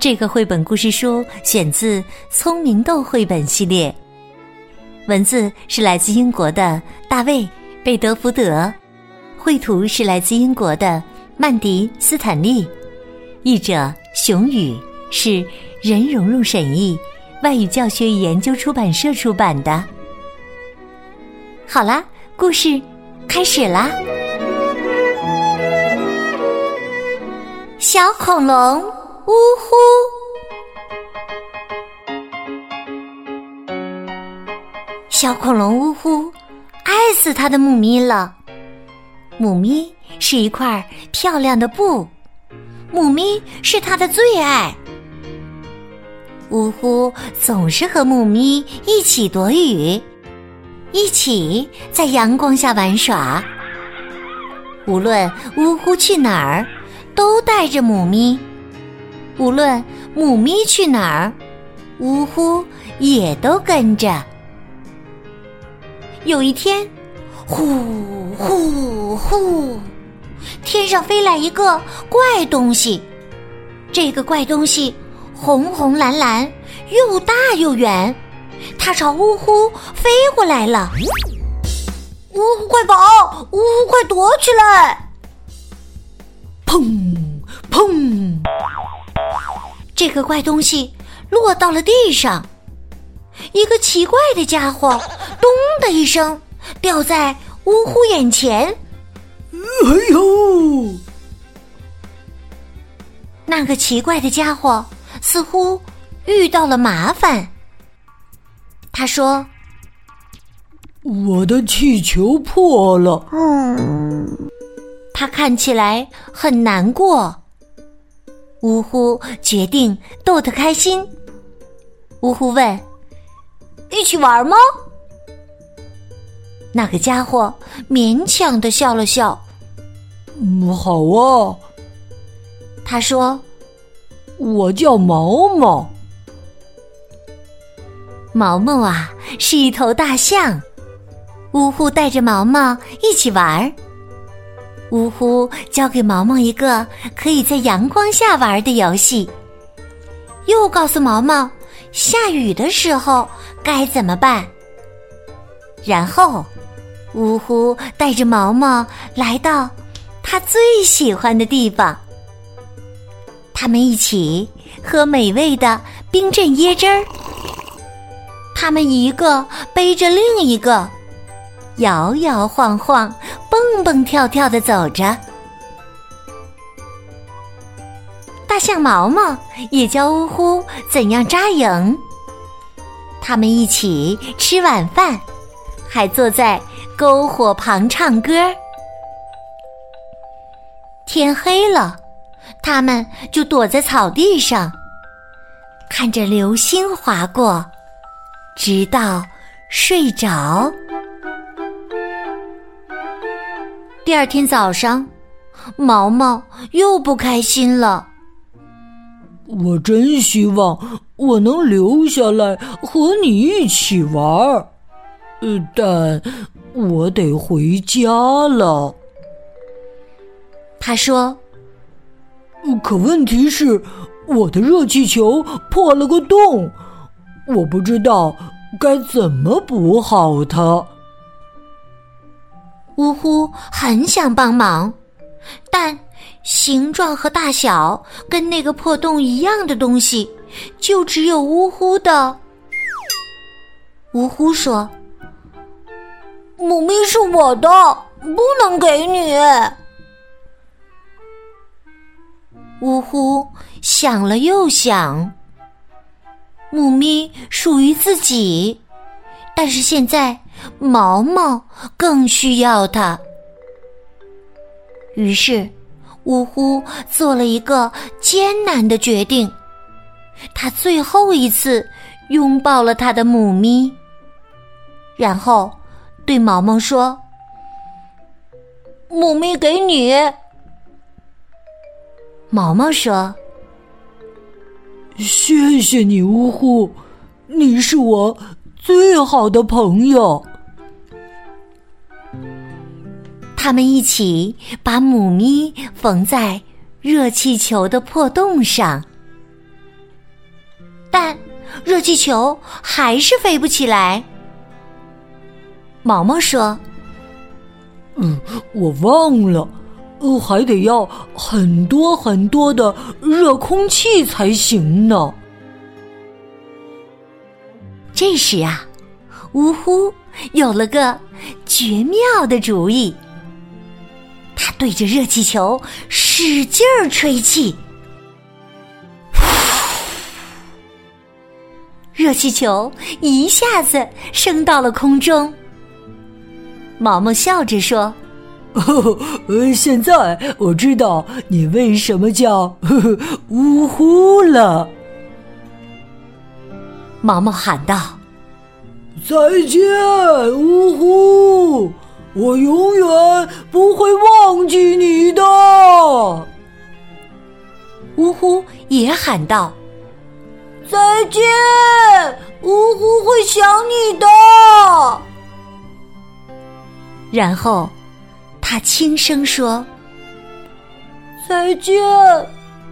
这个绘本故事书选自《聪明豆》绘本系列。文字是来自英国的大卫·贝德福德，绘图是来自英国的曼迪·斯坦利，译者熊宇，是任蓉蓉审译，外语教学与研究出版社出版的。好啦，故事开始啦！小恐龙呜呼。小恐龙呜呼，爱死它的母咪了。母咪是一块漂亮的布，母咪是它的最爱。呜呼总是和母咪一起躲雨，一起在阳光下玩耍。无论呜呼去哪儿，都带着母咪；无论母咪去哪儿，呜呼也都跟着。有一天，呼呼呼，天上飞来一个怪东西。这个怪东西红红蓝蓝，又大又圆，它朝呜呼飞过来了。呜呼，快跑！呜呼，快躲起来！砰砰，这个怪东西落到了地上。一个奇怪的家伙，咚的一声掉在呜呼眼前。哎呦！那个奇怪的家伙似乎遇到了麻烦。他说：“我的气球破了。”嗯，他看起来很难过。呜呼决定逗他开心。呜呼问。一起玩吗？那个家伙勉强的笑了笑。嗯，好啊。他说：“我叫毛毛。毛毛啊，是一头大象。呜呼，带着毛毛一起玩。呜呼，教给毛毛一个可以在阳光下玩的游戏。又告诉毛毛，下雨的时候。”该怎么办？然后，呜呼带着毛毛来到他最喜欢的地方。他们一起喝美味的冰镇椰汁儿。他们一个背着另一个，摇摇晃晃、蹦蹦跳跳的走着。大象毛毛也教呜呼怎样扎营。他们一起吃晚饭，还坐在篝火旁唱歌。天黑了，他们就躲在草地上，看着流星划过，直到睡着。第二天早上，毛毛又不开心了。我真希望我能留下来和你一起玩儿，呃，但我得回家了。他说：“可问题是，我的热气球破了个洞，我不知道该怎么补好它。”呜呼，很想帮忙，但。形状和大小跟那个破洞一样的东西，就只有呜呼的。呜呼说：“母咪是我的，不能给你。”呜呼想了又想，母咪属于自己，但是现在毛毛更需要它，于是。呜呼，做了一个艰难的决定，他最后一次拥抱了他的母咪，然后对毛毛说：“母咪给你。”毛毛说：“谢谢你，呜呼，你是我最好的朋友。”他们一起把母咪缝在热气球的破洞上，但热气球还是飞不起来。毛毛说：“嗯，我忘了，呃，还得要很多很多的热空气才行呢。”这时啊，呜呼，有了个绝妙的主意。他对着热气球使劲儿吹气，热气球一下子升到了空中。毛毛笑着说：“呃，现在我知道你为什么叫呵呵呜呼了。”毛毛喊道：“再见，呜呼！”我永远不会忘记你的。呜呼也喊道：“再见，呜呼会想你的。”然后他轻声说：“再见，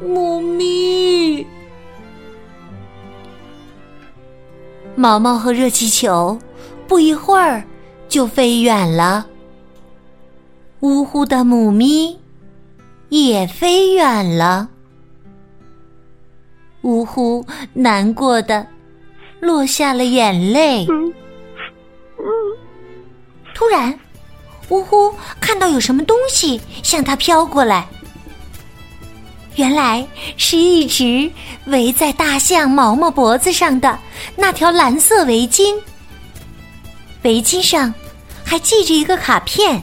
猫咪。”毛毛和热气球不一会儿就飞远了。呜呼的母咪也飞远了，呜呼难过的落下了眼泪。突然，呜呼看到有什么东西向他飘过来，原来是一直围在大象毛毛脖子上的那条蓝色围巾，围巾上还系着一个卡片。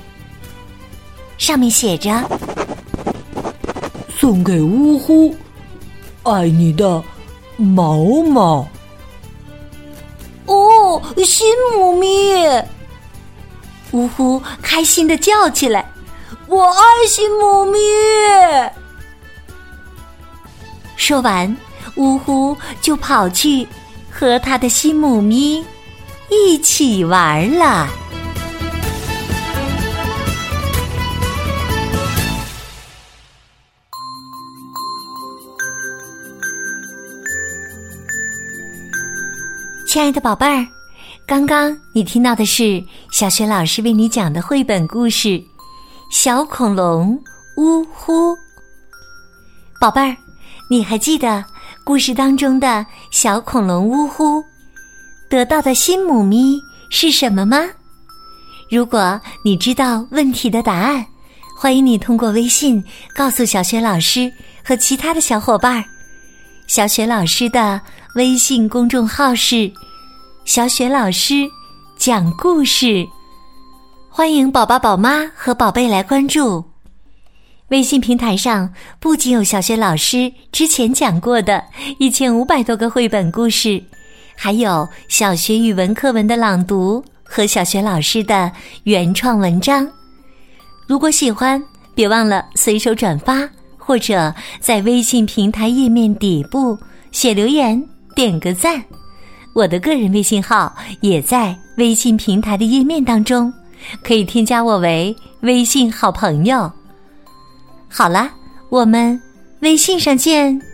上面写着：“送给呜呼，爱你的毛毛。”哦，新母咪！呜呼，开心的叫起来：“我爱新母咪！”说完，呜呼就跑去和他的新母咪一起玩了。亲爱的宝贝儿，刚刚你听到的是小雪老师为你讲的绘本故事《小恐龙呜呼》。宝贝儿，你还记得故事当中的小恐龙呜呼得到的新母咪是什么吗？如果你知道问题的答案，欢迎你通过微信告诉小雪老师和其他的小伙伴儿。小雪老师的微信公众号是“小雪老师讲故事”，欢迎宝宝、宝妈和宝贝来关注。微信平台上不仅有小学老师之前讲过的一千五百多个绘本故事，还有小学语文课文的朗读和小学老师的原创文章。如果喜欢，别忘了随手转发。或者在微信平台页面底部写留言，点个赞。我的个人微信号也在微信平台的页面当中，可以添加我为微信好朋友。好了，我们微信上见。